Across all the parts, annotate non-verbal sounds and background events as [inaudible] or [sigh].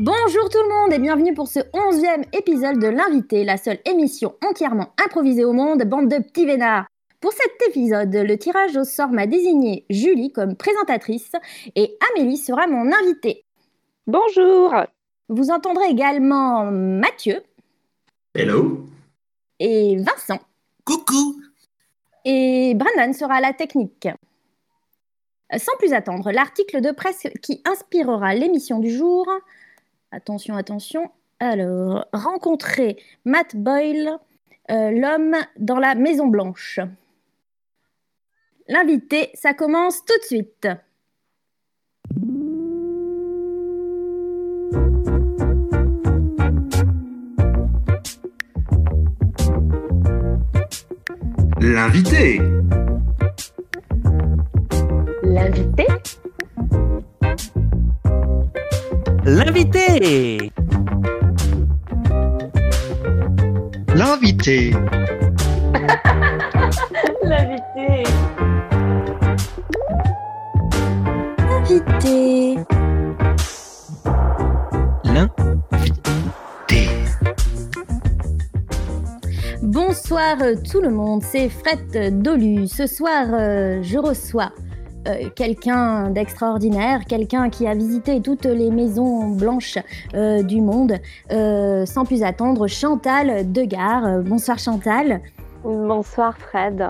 Bonjour tout le monde et bienvenue pour ce onzième épisode de L'invité, la seule émission entièrement improvisée au monde, bande de petits vénards. Pour cet épisode, le tirage au sort m'a désigné Julie comme présentatrice et Amélie sera mon invitée. Bonjour Vous entendrez également Mathieu. Hello. Et Vincent. Coucou. Et Brandon sera à la technique. Sans plus attendre, l'article de presse qui inspirera l'émission du jour Attention, attention. Alors, rencontrer Matt Boyle, euh, l'homme dans la Maison Blanche. L'invité, ça commence tout de suite. L'invité. L'invité? L'invité L'invité [laughs] L'invité Invité. L'invité. Bonsoir euh, tout le monde, c'est Fred Dolu. Ce soir, euh, je reçois euh, quelqu'un d'extraordinaire, quelqu'un qui a visité toutes les maisons blanches euh, du monde. Euh, sans plus attendre, Chantal Degard. Bonsoir Chantal. Bonsoir Fred.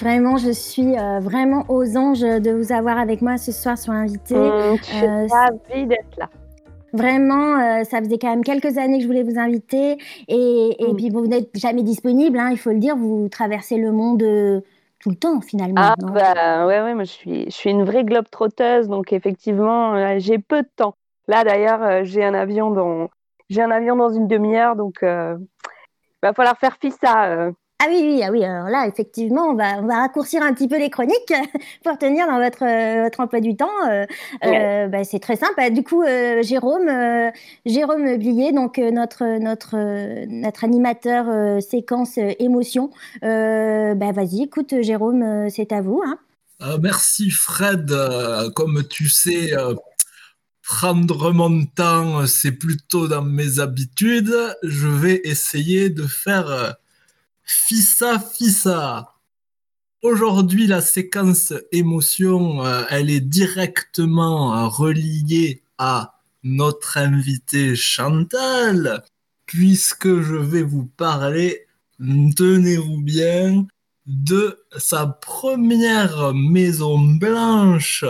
Vraiment, je suis vraiment aux anges de vous avoir avec moi ce soir sur Invité. Hum, je suis ravie d'être là. Vraiment, euh, ça faisait quand même quelques années que je voulais vous inviter. Et, et Mm. puis, bon, vous n'êtes jamais disponible, hein, il faut le dire. Vous traversez le monde euh, tout le temps, finalement. Ah bah ouais, ouais, moi je suis, je suis une vraie globe trotteuse, donc effectivement, euh, j'ai peu de temps. Là d'ailleurs, euh, j'ai un avion dans, j'ai un avion dans une demi-heure, donc euh, va falloir faire fi ça. Ah oui, oui, ah oui. Alors là, effectivement, on va, on va raccourcir un petit peu les chroniques [laughs] pour tenir dans votre, euh, votre emploi du temps. Euh, euh, bah, c'est très simple. Bah, du coup, Jérôme, Jérôme Blier, donc notre, notre, notre animateur séquence émotion. Bah, vas-y, écoute, Jérôme, c'est à vous. Hein. Merci Fred. Comme tu sais, prendre mon temps, c'est plutôt dans mes habitudes. Je vais essayer de faire fissa fissa. Aujourd'hui, la séquence émotion, euh, elle est directement euh, reliée à notre invité Chantal, puisque je vais vous parler, tenez-vous bien, de sa première maison blanche.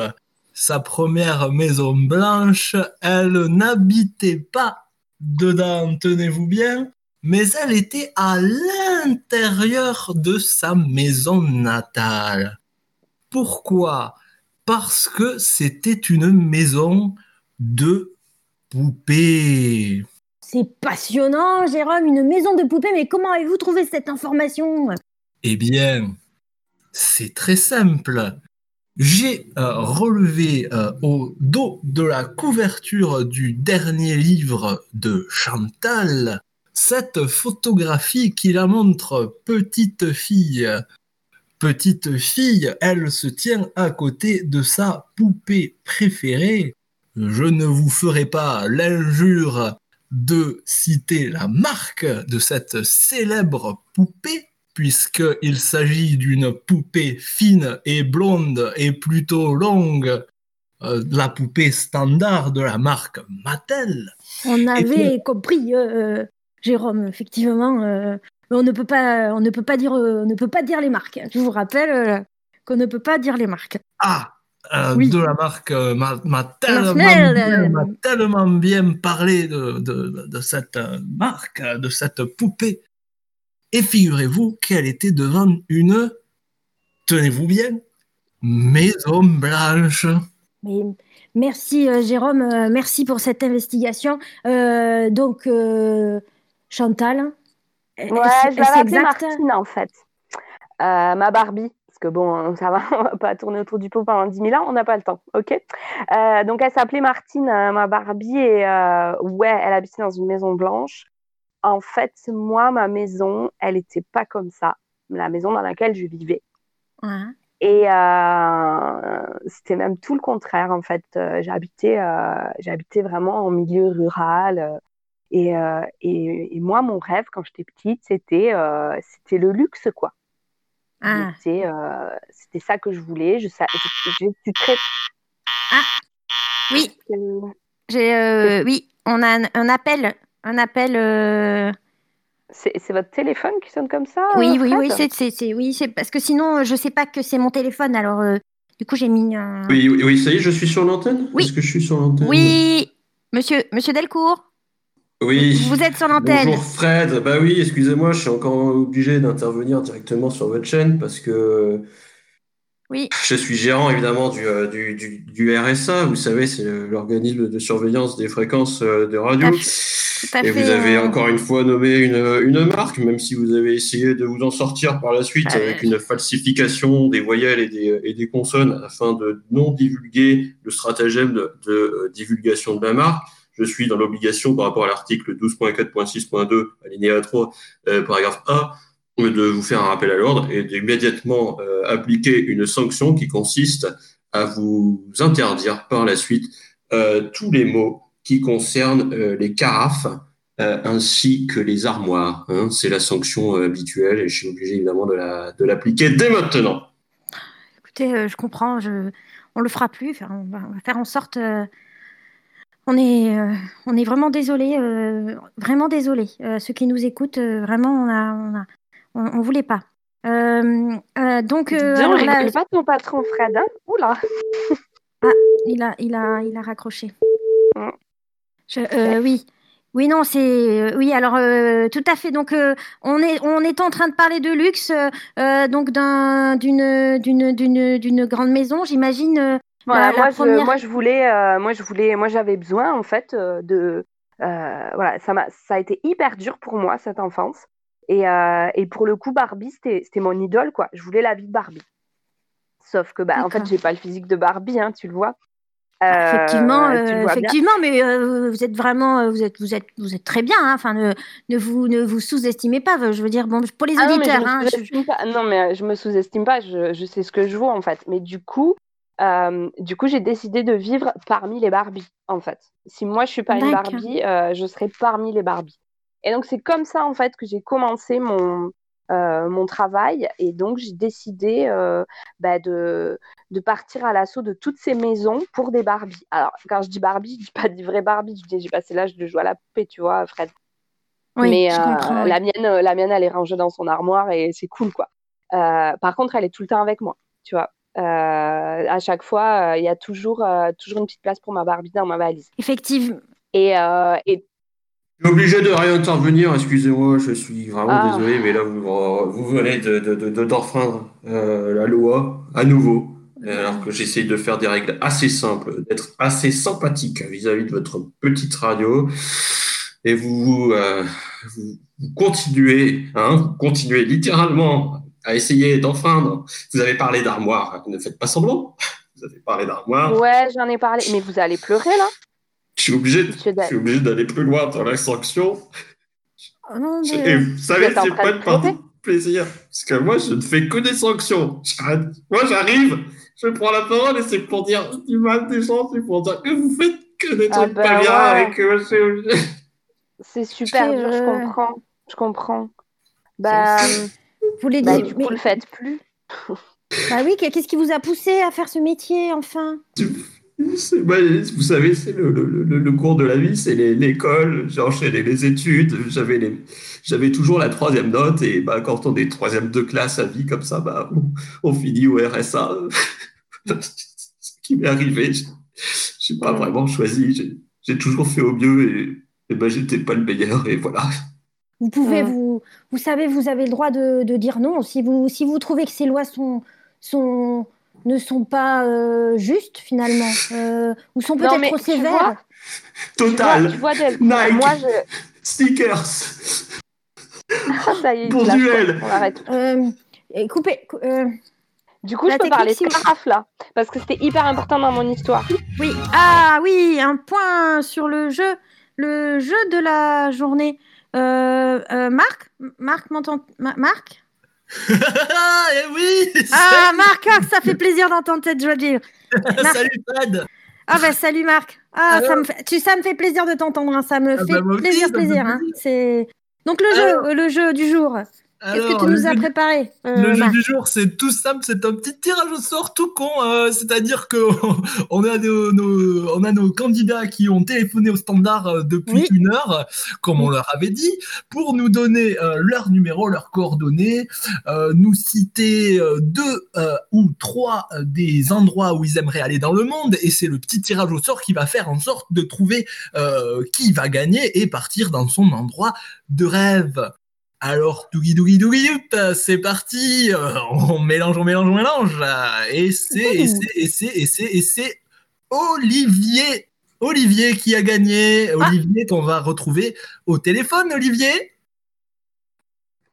Sa première maison blanche, elle n'habitait pas dedans, tenez-vous bien, mais elle était à l'intérieur de sa maison natale. Pourquoi? Parce que c'était une maison de poupées. C'est passionnant, Jérôme, une maison de poupées. Mais comment avez-vous trouvé cette information? Eh bien, c'est très simple. J'ai euh, relevé euh, au dos de la couverture du dernier livre de Chantal cette photographie qui la montre petite fille. Petite fille, elle se tient à côté de sa poupée préférée. Je ne vous ferai pas l'injure de citer la marque de cette célèbre poupée, puisqu'il s'agit d'une poupée fine et blonde et plutôt longue, euh, la poupée standard de la marque Mattel. On avait puis- compris, euh, Jérôme, effectivement. euh, on ne peut pas, on ne peut pas dire, on ne peut pas dire les marques. Je vous rappelle euh, qu'on ne peut pas dire les marques. Ah, euh, Oui. de la marque euh, m'a m'a tellement, bien- m'a tellement bien parlé de, de, de cette marque, de cette poupée. Et figurez-vous qu'elle était devant une, tenez-vous bien, maison blanche. Mais merci, euh, Jérôme, euh, merci pour cette investigation. Euh, donc, Chantal. Ouais, je l'avais appelée Martine en fait. Euh, ma Barbie. Parce que bon, [laughs] ça va, on va pas tourner autour du pot pendant 10 000 ans, on n'a pas le temps, ok? Euh, Donc elle s'appelait Martine, euh, ma Barbie, et ouais, elle habitait dans une maison blanche. En fait, moi, ma maison, elle était pas comme ça, la maison dans laquelle je vivais. Ouais. Et c'était même tout le contraire, en fait. J'habitais, j'habitais vraiment en milieu rural. Euh, et, euh, et, et moi, mon rêve, quand j'étais petite, c'était, euh, c'était le luxe, quoi. Ah, C'était, euh, c'était ça que je voulais. Je, sa- je, je suis très... oui, j'ai, euh, oui, on a un, un appel, un appel. euh, C'est, c'est votre téléphone qui sonne comme ça Oui, oui, oui, c'est, oui, c'est parce que sinon, je sais pas que c'est mon téléphone. Alors, euh, du coup, j'ai mis un. Oui, oui, oui, ça y est, je suis sur l'antenne? Oui. Est-ce que je suis sur l'antenne? Oui, monsieur, monsieur Delcourt, Oui. vous êtes sur l'antenne. Bonjour Fred. Bah oui, excusez-moi, je suis encore obligé d'intervenir directement sur votre chaîne parce que Oui, je suis gérant évidemment du, euh, du, du, du RSA. Vous savez, c'est l'organisme de surveillance des fréquences euh, de radio. Tout à fait, tout à Et vous avez euh, encore une fois nommé une, une marque, même si vous avez essayé de vous en sortir par la suite Euh, avec une falsification des voyelles et des, et des consonnes afin de non divulguer le stratagème de, de, euh, divulgation de la marque. Je suis dans l'obligation par rapport à l'article 12.4.6.2, alinéa 3, euh, paragraphe A, de vous faire un rappel à l'ordre et d'immédiatement euh, appliquer une sanction qui consiste à vous interdire par la suite euh, tous les mots qui concernent les carafes ainsi que les armoires. hein. C'est la sanction habituelle et je suis obligé évidemment de la- de l'appliquer dès maintenant. Écoutez, je comprends, on le fera plus. On va faire en sorte. On est, euh, on est vraiment désolé, euh, vraiment désolé. Euh, ceux qui nous écoutent, euh, vraiment, on a, on a, on, on voulait pas. Donc, là, rigole pas ton patron, Fred. Hein Oula il a, il a, il a raccroché. Mm. Je- oui, oui, non, c'est, oui. Alors, euh, tout à fait. Donc, euh, on est, on est en train de parler de luxe, euh, donc d'un, d'une, d'une, d'une grande maison, j'imagine. Voilà, la, la moi, je, moi je voulais, euh, moi je voulais, moi j'avais besoin en fait euh, de, euh, voilà, ça m'a, ça a été hyper dur pour moi cette enfance et, euh, et pour le coup Barbie c'était, mon idole quoi. Je voulais la vie de Barbie. Sauf que bah en fait j'ai pas le physique de Barbie, hein, tu le vois. Ah, effectivement, Euh, bien. effectivement, mais euh, vous êtes vraiment, vous êtes, vous êtes, vous êtes très bien. hein. Enfin, ne, ne vous, ne vous sous-estimez pas. Je veux dire, bon, pour les Ah non, mais je auditeurs, me hein, je- sous-estime pas. Non, mais je me sous-estime pas. Je, je sais ce que je vaux en fait. Mais du coup, euh, du coup, j'ai décidé de vivre parmi les Barbies en fait. Si moi je suis pas une. Barbie, euh, je serai parmi les Barbies. Et donc c'est comme ça en fait que j'ai commencé mon euh, mon travail et donc j'ai décidé bah, de de partir à l'assaut de toutes ces maisons pour des Barbies. Alors quand je dis Barbie, je dis pas des vraies Barbies. Je dis j'ai passé l'âge de jouer à la poupée, tu vois, Fred. oui, mais je comprends. oui. la mienne, la mienne, elle est rangée dans son armoire et c'est cool, quoi. Par contre, elle est tout le temps avec moi, tu vois. Euh, à chaque fois, euh, il y a toujours, euh, toujours une petite place pour ma Barbie dans ma valise. Effectivement. Et, euh, et Je suis obligé de réintervenir, excusez-moi, je suis vraiment Ah. désolé, mais là vous, vous venez de, de, de, de- d'enfreindre euh, la loi à nouveau, alors que j'essaye de faire des règles assez simples, d'être assez sympathique vis-à-vis de votre petite radio, et vous, euh, vous, vous continuez, hein, vous continuez littéralement à essayer d'enfreindre. Vous avez parlé d'armoire, ne faites pas semblant. Vous avez parlé d'armoire. ouais, j'en ai parlé. Mais vous allez pleurer là, Je suis obligé, je suis obligé d'aller plus loin dans la sanction. Oh Je- Et vous savez, c'est pas de une partie pleurer de plaisir. Parce que moi, je ne fais que des sanctions. Moi, j'arrive, je prends la parole et c'est pour dire du mal des gens, c'est pour dire que vous faites que des Ah trucs bah pas bien ouais. et que obligé. C'est super C'est, dur, je comprends. Je comprends. Bah, vous les bah du mais- coup, le faites plus. [laughs] bah oui, qu'est-ce qui vous a poussé à faire ce métier, enfin? C'est- bah, vous savez, c'est le, le, le, le cours de la vie, c'est l'école, j'ai enchaîné les études, j'avais les, j'avais toujours la troisième note et bah, quand on est troisième de classe à vie comme ça, bah, on, on finit au RSA. [laughs] Ce qui m'est arrivé, je n'ai pas vraiment choisi, j'ai- j'ai toujours fait au mieux et, et bah, j'étais pas le meilleur et voilà. Vous pouvez, vous, vous savez, vous avez le droit de, de dire non. Si vous, si vous trouvez que ces lois sont, sont, ne sont pas euh, justes finalement, euh, ou sont peut-être trop sévères. vois, Tu vois, Total, tu vois, Nike. moi, je... stickers, Ah, [laughs] ça y est, duel. On arrête. Euh, et coupez. cou- euh, Du coup, La je peux parler si de carafe là, parce que c'était hyper important dans mon histoire. oui. Ah oui, un point sur le jeu, le jeu de la journée. Euh, euh, Marc, Marc m'entend, Ma- Marc? [laughs] eh oui Ah, Marc, ah, ça fait plaisir d'entendre cette joie de vivre. Salut Fred Ah bah salut Marc. Ah, ça me, fait, tu, ça me fait plaisir de t'entendre, hein. ça me Ah fait bah, moi aussi, plaisir, ça me fait plaisir. hein. plaisir. C'est donc le jeu, Alors- le jeu du jour. Qu'est-ce que tu nous as préparé euh, Le jeu du jour, c'est tout simple, c'est un petit tirage au sort tout con. euh, C'est-à-dire que [laughs] on a nos, nos- on a nos candidats qui ont téléphoné au standard euh, depuis Oui. une heure, comme on leur avait dit, pour nous donner euh, leur numéro, leurs coordonnées, nous citer deux ou trois des endroits où ils aimeraient aller dans le monde, et c'est le petit tirage au sort qui va faire en sorte de trouver qui va gagner et partir dans son endroit de rêve. Alors, dougi dougi dougi c'est parti, euh, on mélange, on mélange, on mélange, et c'est, et c'est, et c'est, et c'est, et c'est Olivier, Olivier qui a gagné, Olivier qu'on va retrouver au téléphone, Olivier.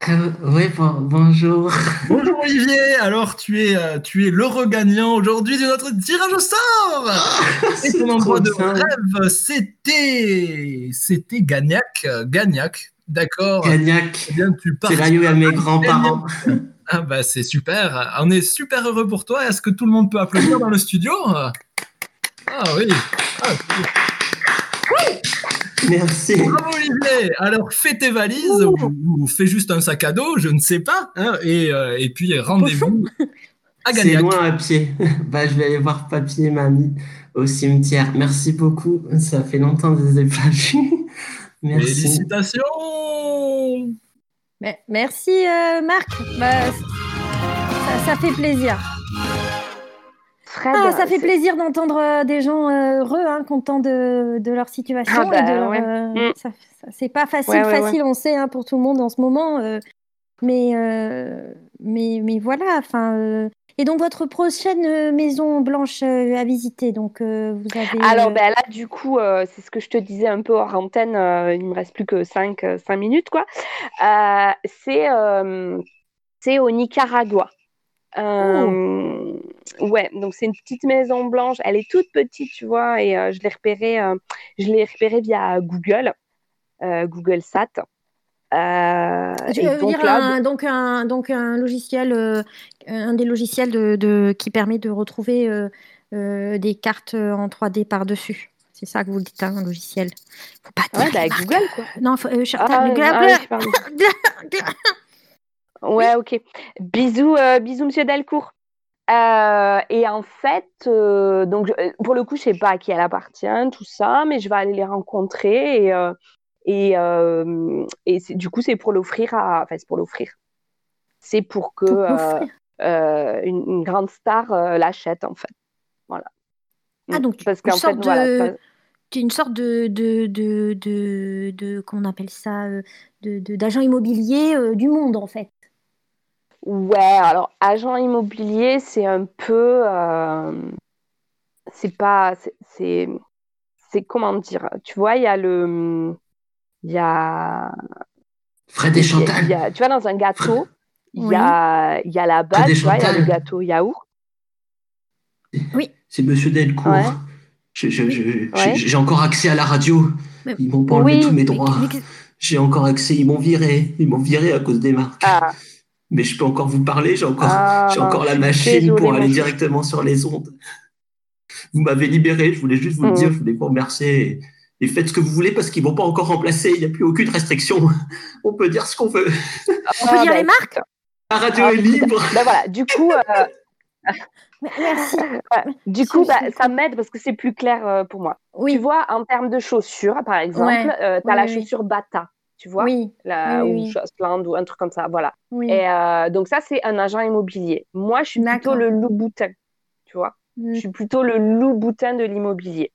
Euh, bon- bonjour. Bonjour Olivier, alors tu es, euh, tu es le regagnant aujourd'hui de notre tirage au sort. Et ton endroit de rêve, c'était, c'était Gagnac, Gagnac, d'accord Gagnac, Eh bien, tu c'est il y a mes grands-parents. Ah bah c'est super, on est super heureux pour toi. Est-ce que tout le monde peut applaudir dans le studio? Ah oui. Ah, Merci. bravo Olivier. Alors fais tes valises ou, ou fais juste un sac à dos, je ne sais pas. hein, et, euh, et puis rendez-vous à C'est Gagnac. loin à pied. [laughs] Bah, je vais aller voir papy et mamie au cimetière. Merci beaucoup. Ça fait longtemps que je les ai pas vus. Merci. Félicitations. Mais- Merci euh, Marc. Bah, ça, ça fait plaisir. Fred, Ah, ça fait plaisir d'entendre euh, des gens euh, heureux, hein, contents de, de leur situation. Ah bah, ouais. euh, Mm. c'est pas facile, Ouais, ouais, facile, on sait, hein, pour tout le monde en ce moment. euh, mais, euh, mais, mais voilà. Enfin, euh, et donc votre prochaine euh, maison blanche euh, à visiter. Donc euh, vous avez. Alors ben là, du coup, euh, c'est ce que je te disais un peu hors antenne, euh, il me reste plus que 5, minutes, quoi. C'est c'est au Nicaragua. Euh, Ouais, donc c'est une petite maison blanche, elle est toute petite, tu vois, et euh, je l'ai repérée, euh, je l'ai repérée via Google, Google Sat. Euh, Tu et veux donc dire là, un, donc un, donc un logiciel, euh, un des logiciels de, de- qui permet de retrouver euh, euh, des cartes en 3D par-dessus. C'est ça que vous dites, hein, un logiciel. Faut pas ouais, dire bah. Google, quoi. Non, faut, euh, Ah, Google- ah [laughs] oui. Ouais, ok. Bisous, euh, bisous, Monsieur Delcourt. Euh, et en fait, euh, donc je- euh, pour le coup, je sais pas à qui elle appartient, tout ça, mais je vais aller les rencontrer et euh, et, euh, et du coup, c'est pour l'offrir à, enfin, c'est pour l'offrir. C'est pour que Pour euh, euh, une, une grande star l'achète en fait. Voilà. Ah, donc tu- parce une qu'en fait, de- voilà, ça- Tu es une sorte de, de, de, de, de- comment on appelle ça, d'agent immobilier euh, du monde, en fait. Ouais, alors agent immobilier, c'est un peu, euh, c'est pas, c'est comment dire, tu vois, il y a le, il y a, Fred et il y a- Chantal. il y a- tu vois, dans un gâteau, il Oui. y a, il y a la base, il y a le Chantal. gâteau yaourt. C'est Monsieur Delcourt. Ouais. Je- je- je- Ouais. J'ai encore accès à la radio. Mais- Ils m'ont pas enlevé Oui, tous mes droits. J'ai encore accès. Ils m'ont viré. Ils m'ont viré à cause des marques. Ah, Mais je peux encore vous parler. J'ai encore, ah, j'ai encore la machine pour aller directement sur les ondes. Vous m'avez libéré. Je voulais juste vous le Mhm. dire. Je voulais vous remercier. Et, et faites ce que vous voulez parce qu'ils vont pas encore remplacer. Il n'y a plus aucune restriction. [laughs] On peut dire ce qu'on veut. On peut Ah, dire bah, les marques La radio Ah, est libre. Ben voilà, du coup, euh, [laughs] Merci. [laughs] du coup, bah, ça m'aide parce que c'est plus clair euh, pour moi. Oui, Tu vois, en termes de chaussures, par exemple, Ouais. tu as Oui, la oui. chaussure Bata, tu vois, oui, la, Oui, oui, ou. Shostland ou un truc comme ça, voilà. oui. Et euh, donc ça, c'est un agent immobilier. Moi, je suis plutôt le loup boutin, tu vois. Mm, Je suis plutôt le loup boutin de l'immobilier.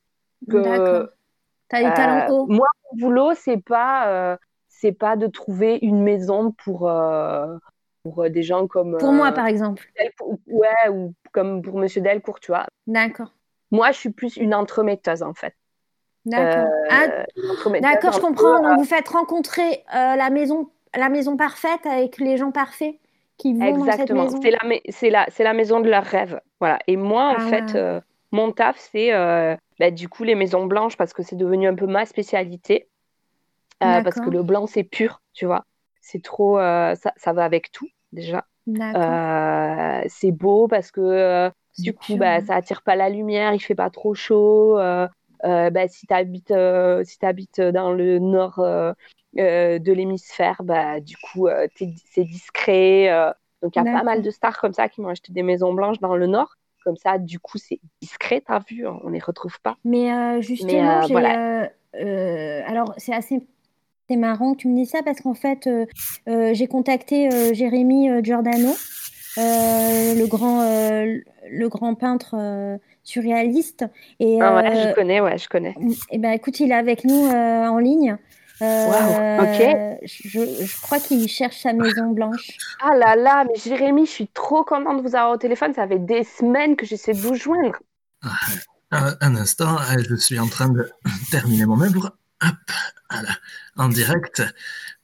que- D'accord. T'as les Euh, talons hauts. moi, mon boulot, c'est pas, euh, c'est pas de trouver une maison pour, euh, pour euh, des gens comme Pour moi, euh, par exemple. Delcourt, ouais, ou comme pour Monsieur Delcourt, tu vois. D'accord. Moi, je suis plus une entremetteuse en fait. D'accord. Ah, Euh, D'accord, je peu, comprends. euh, Donc, vous faites rencontrer euh, la maison, la maison parfaite avec les gens parfaits qui vont dans cette Exactement. maison. C'est la, mais- c'est la, c'est la maison de leurs rêves. Voilà. Et moi, en Ah. fait, euh, mon taf, c'est euh, bah, du coup les maisons blanches parce que c'est devenu un peu ma spécialité. Euh, parce que le blanc, c'est pur, tu vois. C'est trop, euh, ça, ça va avec tout. déjà. Euh, c'est beau parce que du coup, bah, ouais. ça attire pas la lumière, il fait pas trop chaud. bah, si tu habites, si t'habites dans le nord de l'hémisphère, bah, du coup, c'est discret. donc, il y a pas mal de stars comme ça qui m'ont acheté des maisons blanches dans le nord. Comme ça, du coup, c'est discret, t'as vu, on les retrouve pas. Mais euh, justement, euh, voilà. euh, alors c'est assez c'est marrant que tu me dises ça parce qu'en fait, euh, euh, j'ai contacté euh, Jérémy Giordano, le grand, le grand peintre surréaliste. Et, Ah ouais, je connais, ouais, je connais. eh ben, écoute, il est avec nous en ligne. Euh, ok. je, je crois qu'il cherche sa maison blanche. Ah là là, mais Jérémy, je suis trop contente de vous avoir au téléphone. Ça fait des semaines que j'essaie de vous joindre. Un, un instant, euh, je suis en train de [laughs] terminer mon œuvre. Hop, voilà, en direct.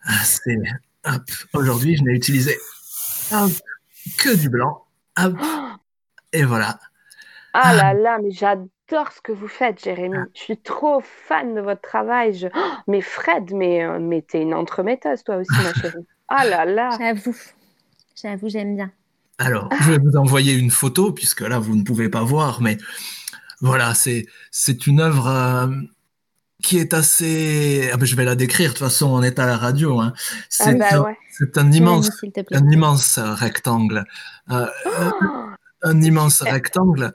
Ah, C'est hop. Aujourd'hui, je n'ai utilisé hop, que du blanc. Hop, [gasps] et voilà. Ah là là, mais j'adore ce que vous faites, Jérémy. Je suis trop fan de votre travail. Je... Oh, mais Fred, mais, euh, mais t'es une entremetteuse, toi aussi, ma [laughs] chérie. Ah là là. J'avoue, j'avoue, j'aime bien. Alors, je vais vous envoyer une photo, puisque là, vous ne pouvez pas voir, mais voilà, c'est, c'est une œuvre euh, qui est assez... Ah ben, je vais la décrire, de toute façon, on est à la radio. Hein. C'est, Ah bah un, ouais. c'est un immense, un immense rectangle. Euh, Oh, un immense rectangle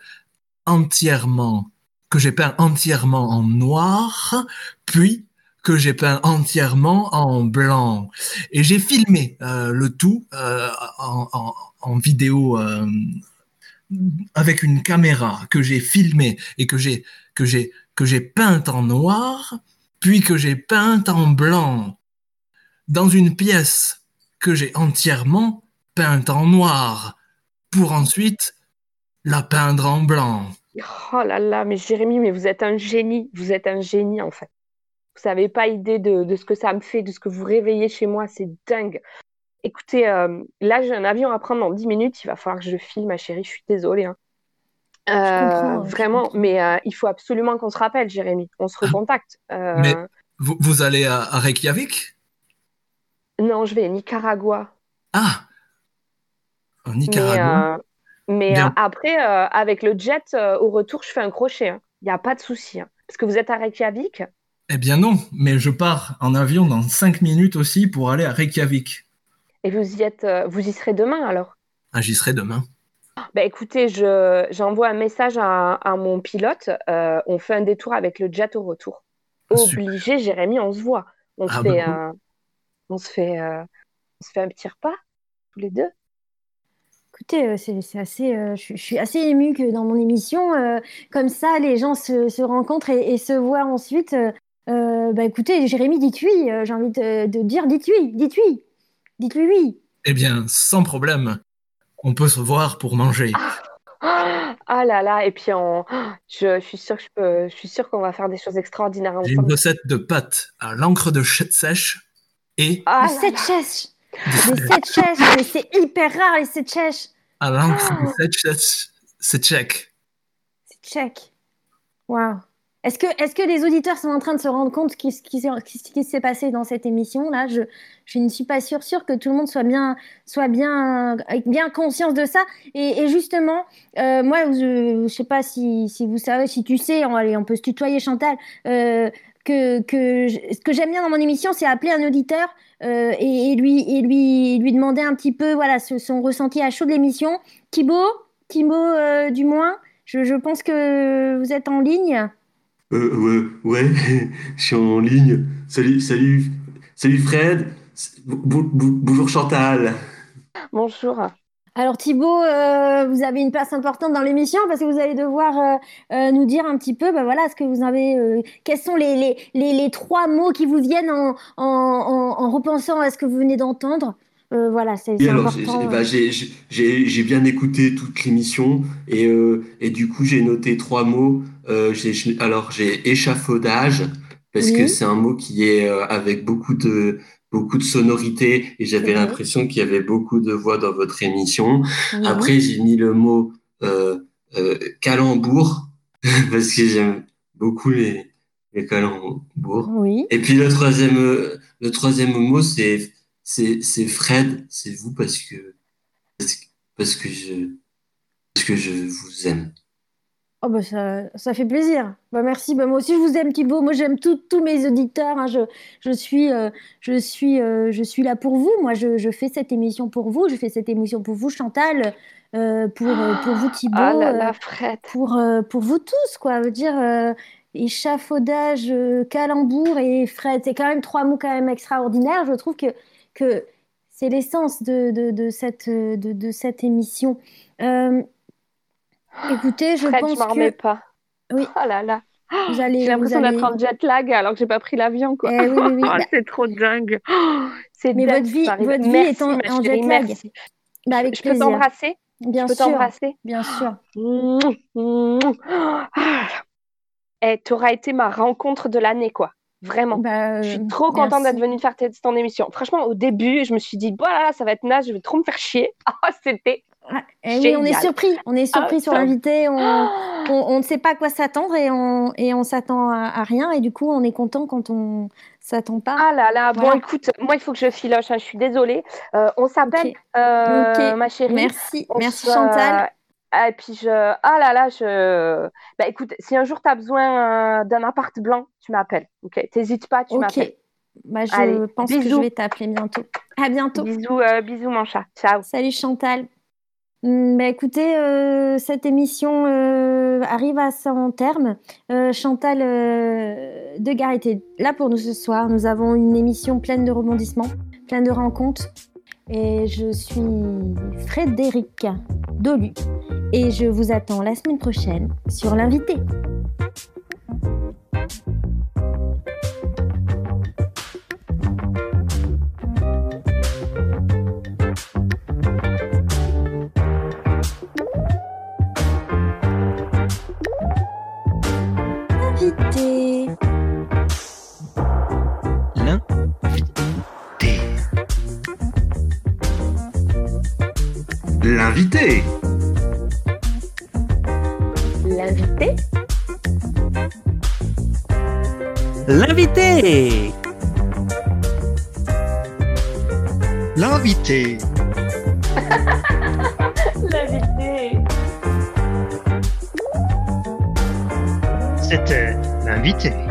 entièrement, que j'ai peint entièrement en noir, puis que j'ai peint entièrement en blanc. Et j'ai filmé euh, le tout euh, en, vidéo euh, avec une caméra que j'ai filmé et que j'ai que j'ai que j'ai peinte en noir, puis que j'ai peinte en blanc dans une pièce que j'ai entièrement peinte en noir pour ensuite la peindre en blanc. oh là là, mais Jérémy, mais vous êtes un génie. Vous êtes un génie, en fait. Vous n'avez pas idée de, de ce que ça me fait, de ce que vous réveillez chez moi. C'est dingue. Écoutez, euh, là, j'ai un avion à prendre dans 10 minutes. Il va falloir que je file, ma chérie. Je suis désolée. hein. Euh, je vraiment, mais euh, il faut absolument qu'on se rappelle, Jérémy. On se recontacte. Euh, Mais- Vous, vous allez à, à Reykjavik? Non, je vais à Nicaragua. Ah En Mais, Nicaragua euh, mais euh, après, euh, avec le jet, euh, au retour, je fais un crochet. hein. Il n'y a pas de souci. hein. Parce que vous êtes à Reykjavik? Eh bien non, mais je pars en avion dans 5 minutes aussi pour aller à Reykjavik. Et vous y êtes, vous y serez demain alors? Ah, j'y serai demain. Bah écoutez, je, j'envoie un message à, à mon pilote. on fait un détour avec le jet au retour. Super. Obligé, Jérémy, on se voit. On se Ah, fait, bah, on se fait, on se fait un petit repas tous les deux. Écoutez, euh, c'est assez, euh, je, je suis assez émue que dans mon émission, euh, comme ça, les gens se, se rencontrent et, et se voient ensuite. Euh, bah écoutez, Jérémy, dites oui. euh, J'ai envie de, de dire dites oui, dites oui, dites lui oui. Eh bien, sans problème. On peut se voir pour manger. Ah là là, et puis on, je, je suis sûre que je peux, je suis sûre qu'on va faire des choses extraordinaires J'ai une ensemble. recette de pâtes à l'encre de ch- sèche et Ah là sept là. chèches, les sept chèches, mais c'est hyper rare les sept chèches. À l'encre Ah. de c'est tchèque. C'est check. Waouh. Est-ce que, est-ce que les auditeurs sont en train de se rendre compte qui- ce qui, s'est- qui- ce qui s'est passé dans cette émission-là? Je, je ne suis pas sûre, sûre que tout le monde soit bien, soit bien, avec bien conscience de ça. Et, et justement, euh, moi, je ne sais pas si, si vous savez, si tu sais, on, allez, on peut se tutoyer, Chantal, euh, que, que je- ce que j'aime bien dans mon émission, c'est appeler un auditeur euh, et, et lui, et lui, lui demander un petit peu voilà, ce- son ressenti à chaud de l'émission. Thibaut, Thibaut euh, du moins, je, je pense que vous êtes en ligne. Euh, ouais, ouais, [laughs] je suis en ligne. Salut, salut, salut Fred. Bo- bo- bonjour Chantal. Bonjour. Alors Thibaut, euh, vous avez une place importante dans l'émission parce que vous allez devoir euh, euh, nous dire un petit peu, bah voilà, ce que vous avez, quels sont les, les, les, les trois mots qui vous viennent en, en, en, en repensant à ce que vous venez d'entendre. Voilà, c'est important. j'ai- bah, j'ai- bien écouté toute l'émission et, et du coup, j'ai noté trois mots. Alors, j'ai échafaudage parce que c'est un mot qui est avec beaucoup de, beaucoup de sonorité et j'avais l'impression qu'il y avait beaucoup de voix dans votre émission. Après, j'ai mis le mot euh, euh, calembour [laughs] parce que j'aime beaucoup les, les calembours. Oui. Et puis le troisième, le troisième mot, c'est c'est c'est Fred, c'est vous parce que parce que je, parce que je vous aime. Oh bah ça, ça fait plaisir. Bah merci. Bah moi aussi je vous aime Thibaut. Moi j'aime tous mes auditeurs. hein. Je, je suis, euh, je suis, euh, je suis là pour vous. Moi je, je fais cette émission pour vous. Je fais cette émission pour vous Chantal, euh, pour, pour vous Thibaut, Ah là là, Fred. pour, pour vous tous quoi. Je veux dire échafaudage, calembour et Fred. C'est quand même trois mots quand même extraordinaires. Je trouve que que c'est l'essence de, de, de cette de, de cette émission. Écoutez, je Fred, pense je m'en que remets pas. Oui. Oh là là. J'ai l'impression allez- d'être en jet lag alors que j'ai pas pris l'avion, quoi. Eh oui, oui, oui. [laughs] Oh, Bah, c'est trop dingue. Oh, [gasps] c'est Mais dingue votre vie- votre vie Merci, est en- jet lag. bah, avec Je peux plaisir. t'embrasser? Bien Je peux sûr, t'embrasser? Bien [gasps] sûr. Ah. Eh, t'auras été ma rencontre de l'année, quoi. Vraiment. Bah, Je euh, suis trop contente d'être venue faire ton émission. Franchement, au début, je me suis dit, voilà, ça va être naze, je vais trop me faire chier. [laughs] Ah, c'était. Ah, eh oui, on est surpris. On est surpris Ah, sur top. l'invité. On, Ah. [gasps] on, on ne sait pas à quoi s'attendre et on, et on s'attend à, à rien. Et du coup, on est content quand on s'attend pas. Ah là là, bon, écoute, moi, il faut que je filoche, hein, je suis désolée. Euh, on s'appelle, euh, ma chérie. Merci, On merci se- Chantal. Et puis je. Ah là là, je. Bah écoute, si un jour tu as besoin euh, d'un appart blanc, tu m'appelles. Ok, t'hésites pas, tu Ok. m'appelles. Bah, je Allez, pense que je vais t'appeler bientôt. À bientôt. Bisous, euh, bisous mon chat. Ciao. Salut Chantal. Hum, Bah, écoutez, euh, cette émission euh, arrive à son terme. Euh, Chantal Degar était là pour nous ce soir. Nous avons une émission pleine de rebondissements, pleine de rencontres. Et je suis Frédéric Dolu. Et je vous attends la semaine prochaine sur l'invité. L'invité. L'invité L'invité L'invité. [laughs] L'invité C'était l'invité.